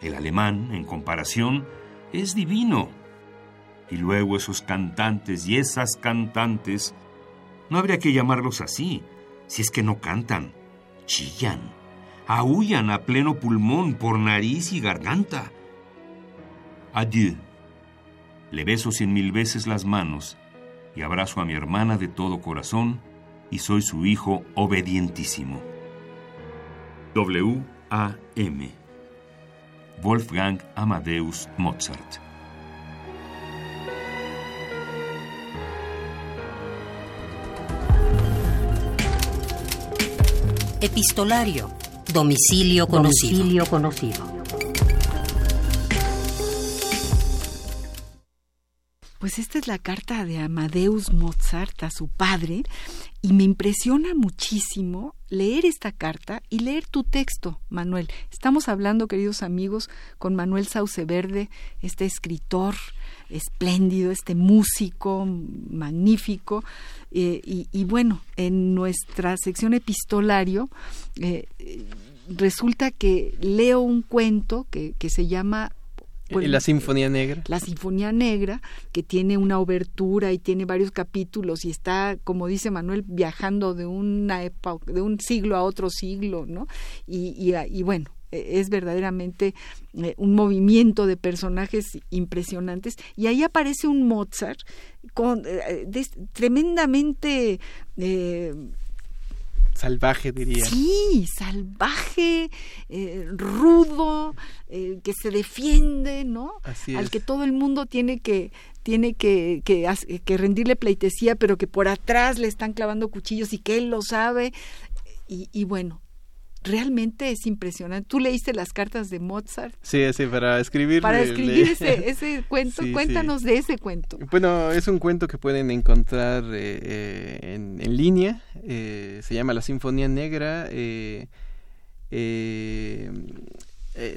El alemán, en comparación, es divino. Y luego esos cantantes y esas cantantes, no habría que llamarlos así, si es que no cantan, chillan, aullan a pleno pulmón por nariz y garganta. Adieu. Le beso cien mil veces las manos y abrazo a mi hermana de todo corazón y soy su hijo obedientísimo. W.A.M. Wolfgang Amadeus Mozart. Epistolario. Domicilio conocido. Domicilio conocido. Pues esta es la carta de Amadeus Mozart a su padre y me impresiona muchísimo leer esta carta y leer tu texto, Manuel. Estamos hablando, queridos amigos, con Manuel Sauce Verde, este escritor espléndido, este músico magnífico. eh, y, y bueno, en nuestra sección epistolario eh, resulta que leo un cuento que, que se llama... La Sinfonía Negra. La Sinfonía Negra, que tiene una obertura y tiene varios capítulos y está, como dice Manuel, viajando de una época, de un siglo a otro siglo, ¿no? Y, y, y bueno, es verdaderamente eh, un movimiento de personajes impresionantes. Y ahí aparece un Mozart con eh, de, tremendamente eh, salvaje diría. Sí salvaje eh, rudo eh, que se defiende no Así al que todo el mundo tiene que tiene que, que, que rendirle pleitesía pero que por atrás le están clavando cuchillos y que él lo sabe. Y, y bueno realmente es impresionante. ¿Tú leíste las cartas de Mozart? Sí, sí, para escribir. Para escribir ese, ese cuento. Sí, Cuéntanos sí. de ese cuento. Bueno, es un cuento que pueden encontrar eh, eh, en, en, línea. Eh, se llama La Sinfonía Negra. Eh,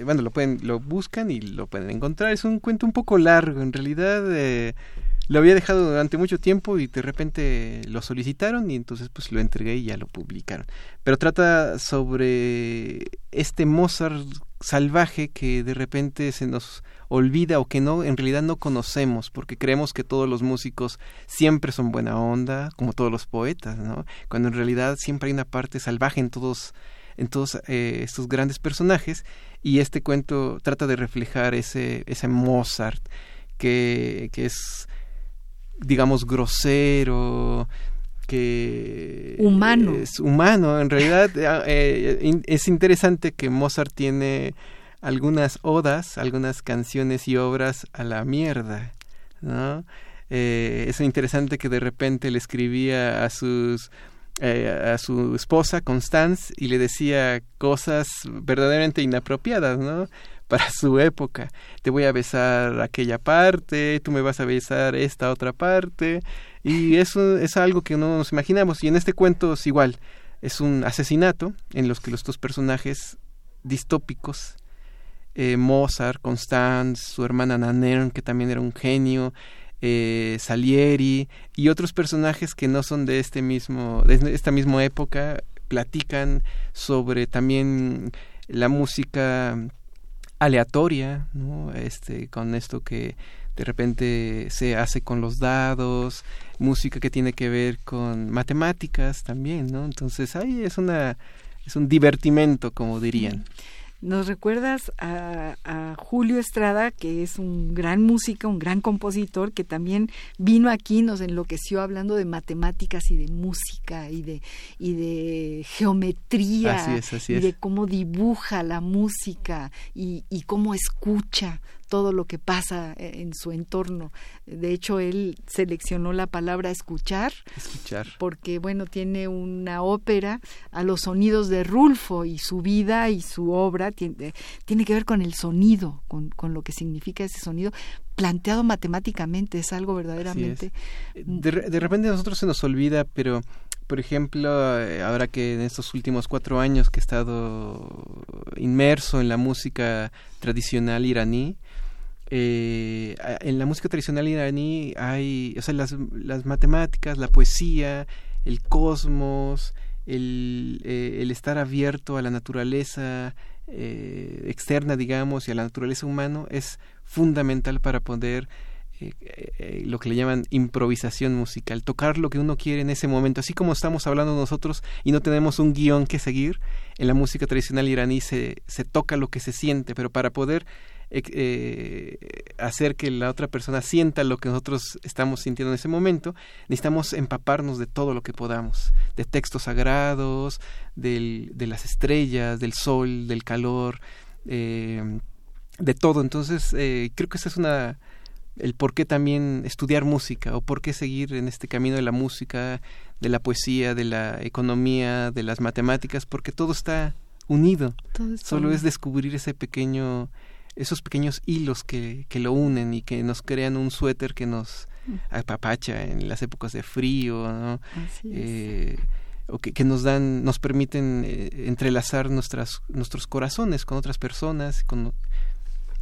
bueno, lo pueden, lo buscan y lo pueden encontrar. Es un cuento un poco largo, en realidad. Lo había dejado durante mucho tiempo y de repente lo solicitaron y entonces pues lo entregué y ya lo publicaron. Pero trata sobre este Mozart salvaje que de repente se nos olvida o que no en realidad no conocemos porque creemos que todos los músicos siempre son buena onda como todos los poetas no cuando en realidad siempre hay una parte salvaje en todos en todos eh, estos grandes personajes y este cuento trata de reflejar ese ese Mozart que, que es digamos grosero que humano es humano en realidad eh, es interesante que Mozart tiene algunas odas, algunas canciones y obras a la mierda, ¿no? Eh, es interesante que de repente le escribía a sus eh, a su esposa Constance y le decía cosas verdaderamente inapropiadas, ¿no? Para su época. Te voy a besar aquella parte, tú me vas a besar esta otra parte. Y eso es algo que no nos imaginamos. Y en este cuento es igual. Es un asesinato en los que los dos personajes distópicos eh, Mozart, Constance, su hermana Nanern, que también era un genio, eh, Salieri y otros personajes que no son de este mismo, de esta misma época, platican sobre también la música aleatoria, ¿no? Este, con esto que de repente se hace con los dados, música que tiene que ver con matemáticas también, ¿no? Entonces ahí es una es un divertimento, como dirían. Nos recuerdas a, Julio Estrada, que es un gran músico, un gran compositor, que también vino aquí, nos enloqueció hablando de matemáticas y de música y de, y de geometría y de cómo dibuja la música y, y cómo escucha todo lo que pasa eh, en su entorno. De hecho, él seleccionó la palabra escuchar, escuchar. porque bueno, tiene una ópera a los sonidos de Rulfo y su vida y su obra tiene, tiene que ver con el sonido, con, con lo que significa ese sonido, planteado matemáticamente, es algo verdaderamente... De, de, repente a nosotros se nos olvida, pero por ejemplo, eh, ahora que en estos últimos cuatro años que he estado inmerso en la música tradicional iraní, eh, en la música tradicional iraní hay, o sea, las, las matemáticas, la poesía, el cosmos, el, eh, el estar abierto a la naturaleza eh, externa, digamos, y a la naturaleza humana es fundamental para poder eh, lo que le llaman improvisación musical, tocar lo que uno quiere en ese momento, así como estamos hablando nosotros y no tenemos un guion que seguir, en la música tradicional iraní se, se toca lo que se siente, pero para poder eh, hacer que la otra persona sienta lo que nosotros estamos sintiendo en ese momento, necesitamos empaparnos de todo lo que podamos, de textos sagrados, del, de las estrellas, del sol, del calor, eh, de todo. Entonces, eh, creo que esa es una el por qué también estudiar música o por qué seguir en este camino de la música, de la poesía, de la economía, de las matemáticas, porque todo está unido. Solo es descubrir ese pequeño esos pequeños hilos que, que lo unen y que nos crean un suéter que nos mm. apapacha en las épocas de frío, ¿no? Eh, o que, que, nos dan, nos permiten eh, entrelazar nuestras, nuestros corazones con otras personas, con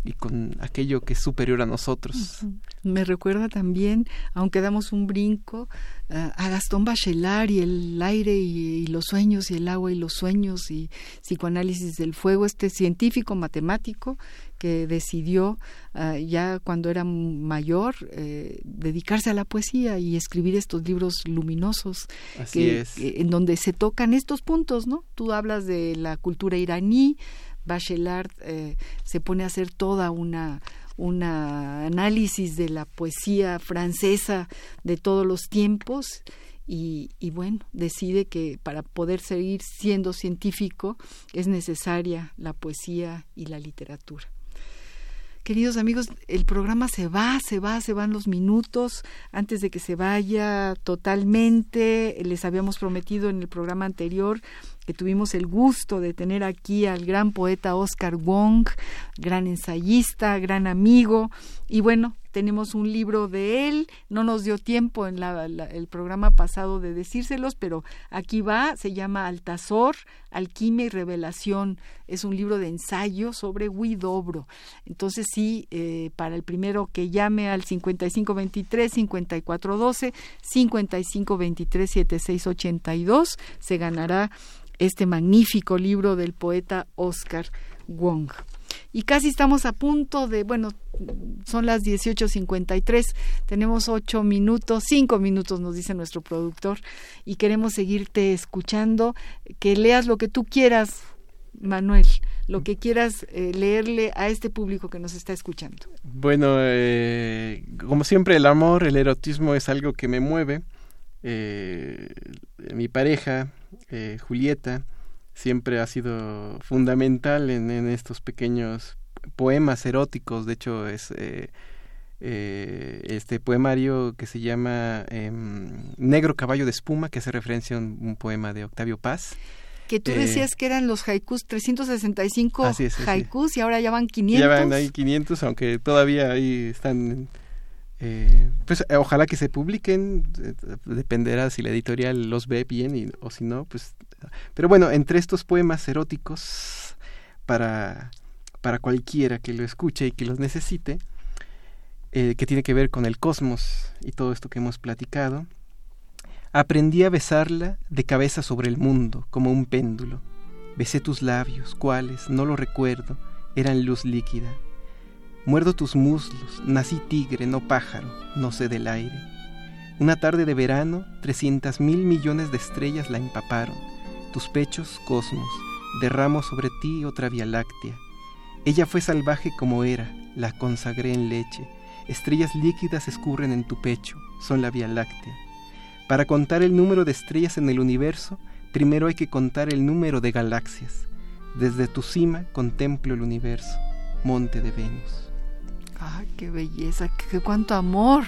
y con aquello que es superior a nosotros. Me recuerda también, aunque damos un brinco, eh, a Gastón Bachelard y el aire y, los sueños y el agua y los sueños y psicoanálisis del fuego, este científico matemático que decidió eh, ya cuando era mayor eh, dedicarse a la poesía y escribir estos libros luminosos en donde se tocan estos puntos, ¿no? Tú hablas de la cultura iraní, Bachelard eh, se pone a hacer toda una análisis de la poesía francesa de todos los tiempos y, y, bueno, decide que para poder seguir siendo científico es necesaria la poesía y la literatura. Queridos amigos, el programa se va, se va, se van los minutos antes de que se vaya totalmente. Les habíamos prometido en el programa anterior que tuvimos el gusto de tener aquí al gran poeta Oscar Wong, gran ensayista, gran amigo, y bueno, tenemos un libro de él, no nos dio tiempo en el programa pasado de decírselos, pero aquí va, se llama Altazor, Alquimia y Revelación, es un libro de ensayo sobre Huidobro. Entonces sí, eh, para el primero que llame al 5523-5412, 5523-7682, se ganará este magnífico libro del poeta Oscar Wong. Y casi estamos a punto de, bueno, son las 18.53, tenemos ocho minutos, cinco minutos nos dice nuestro productor, y queremos seguirte escuchando, que leas lo que tú quieras, Manuel, lo que quieras eh, leerle a este público que nos está escuchando. Bueno, eh, como siempre el amor, el erotismo es algo que me mueve. Eh, mi pareja, Julieta, siempre ha sido fundamental en, estos pequeños poemas eróticos. De hecho, es eh, eh, este poemario que se llama em, Negro Caballo de Espuma, que hace referencia a un, poema de Octavio Paz. Que tú decías eh, que eran los haikus, 365 haikus, y ahora ya van 500. Ya van ahí 500, aunque todavía ahí están pues ojalá que se publiquen, dependerá si la editorial los ve bien o si no, pues pero bueno, entre estos poemas eróticos, para, para cualquiera que lo escuche y que los necesite, eh, que tiene que ver con el cosmos y todo esto que hemos platicado, aprendí a besarla de cabeza sobre el mundo, como un péndulo. Besé tus labios, cuales, no lo recuerdo, eran luz líquida. Muerdo tus muslos, nací tigre, no pájaro, no sé del aire. Una tarde de verano, trescientas mil millones de estrellas la empaparon tus pechos, cosmos, derramo sobre ti otra vía láctea. Ella fue salvaje como era, la consagré en leche. Estrellas líquidas escurren en tu pecho, son la vía láctea. Para contar el número de estrellas en el universo, primero hay que contar el número de galaxias. Desde tu cima contemplo el universo, monte de Venus. ¡Ah, qué belleza! ¡Qué cuánto amor!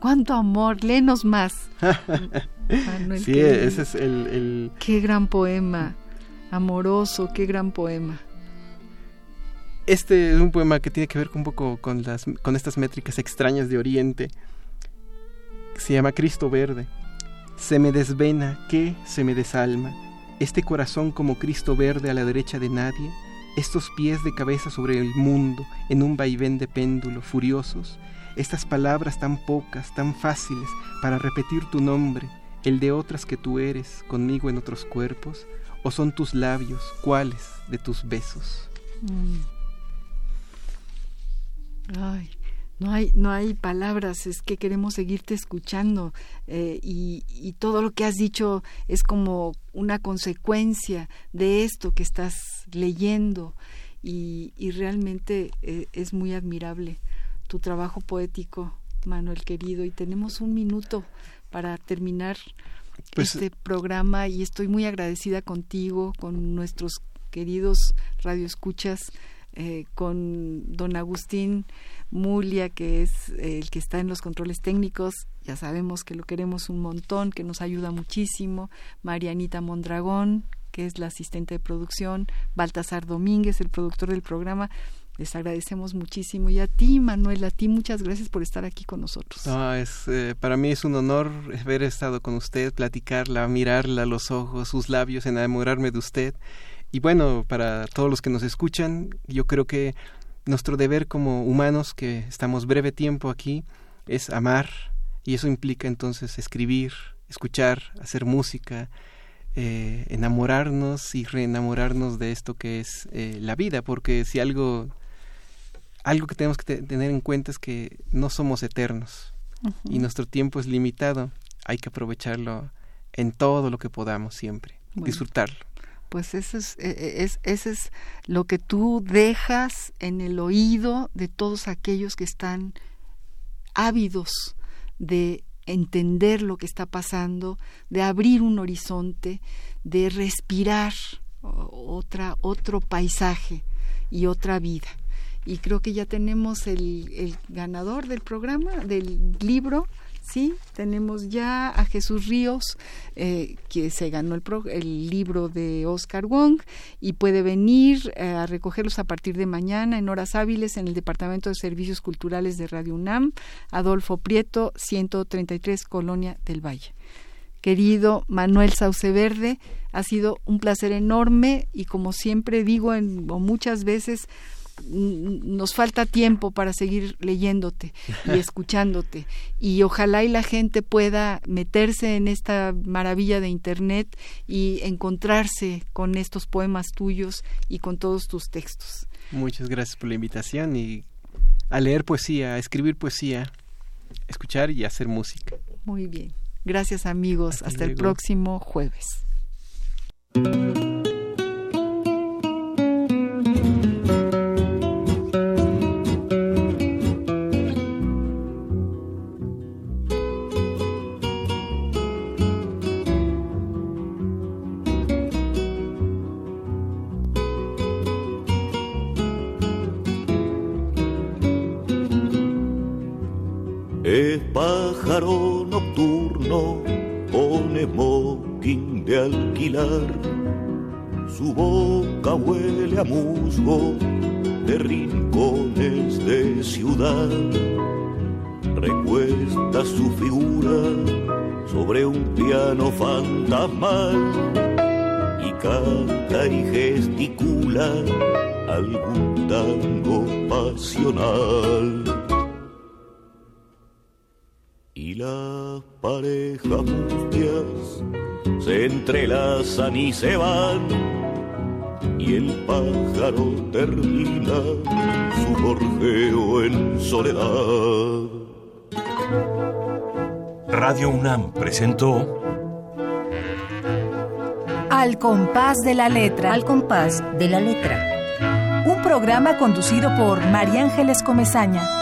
¡Cuánto amor! Léenos más. sí, ese es el, Qué gran poema, amoroso, qué gran poema. Este es un poema que tiene que ver un poco con, las, con estas métricas extrañas de Oriente. Se llama Cristo Verde. Se me desvena, que se me desalma. Este corazón como Cristo Verde a la derecha de nadie, estos pies de cabeza sobre el mundo en un vaivén de péndulo furiosos, estas palabras tan pocas, tan fáciles para repetir tu nombre, el de otras que tú eres conmigo en otros cuerpos, o son tus labios, cuáles de tus besos? Mm. Ay, no hay, no hay palabras, es que queremos seguirte escuchando eh, y, todo lo que has dicho es como una consecuencia de esto que estás leyendo y, realmente eh, es muy admirable tu trabajo poético, Manuel querido, y tenemos un minuto para terminar pues, este programa y estoy muy agradecida contigo, con nuestros queridos radioescuchas, eh, con don Agustín Mulia, que es el que está en los controles técnicos, ya sabemos que lo queremos un montón, que nos ayuda muchísimo, Marianita Mondragón, que es la asistente de producción, Baltasar Domínguez, el productor del programa, les agradecemos muchísimo. Y a ti, Manuel, a ti muchas gracias por estar aquí con nosotros. es, eh, para mí es un honor haber estado con usted, platicarla, mirarla a los ojos, sus labios, enamorarme de usted. Y bueno, para todos los que nos escuchan, yo creo que nuestro deber como humanos, que estamos breve tiempo aquí, es amar. Y eso implica entonces escribir, escuchar, hacer música, eh, enamorarnos y reenamorarnos de esto que es eh, la vida, porque si algo algo que tenemos que tener en cuenta es que no somos eternos y nuestro tiempo es limitado. Hay que aprovecharlo en todo lo que podamos siempre, disfrutarlo. Pues eso es, e, e, es, eso es lo que tú dejas en el oído de todos aquellos que están ávidos de entender lo que está pasando, de abrir un horizonte, de respirar otra, otro paisaje y otra vida y creo que ya tenemos el, el ganador del programa, del libro. Sí, tenemos ya a Jesús Ríos, eh, que se ganó el, el, libro de Oscar Wong y puede venir eh, a recogerlos a partir de mañana en horas hábiles en el Departamento de Servicios Culturales de Radio UNAM, Adolfo Prieto, 133, Colonia del Valle. Querido Manuel Sauce Verde, ha sido un placer enorme y como siempre digo en, o muchas veces, nos falta tiempo para seguir leyéndote y escuchándote y ojalá y la gente pueda meterse en esta maravilla de internet y encontrarse con estos poemas tuyos y con todos tus textos. Muchas gracias por la invitación y a leer poesía, a escribir poesía, escuchar y hacer música. Muy bien. Gracias amigos. Hasta, el próximo jueves. Entrelazan y se van, y el pájaro termina su gorjeo en soledad. Radio UNAM presentó Al compás de la letra. Al compás de la letra. Un programa conducido por María Ángeles Comezaña.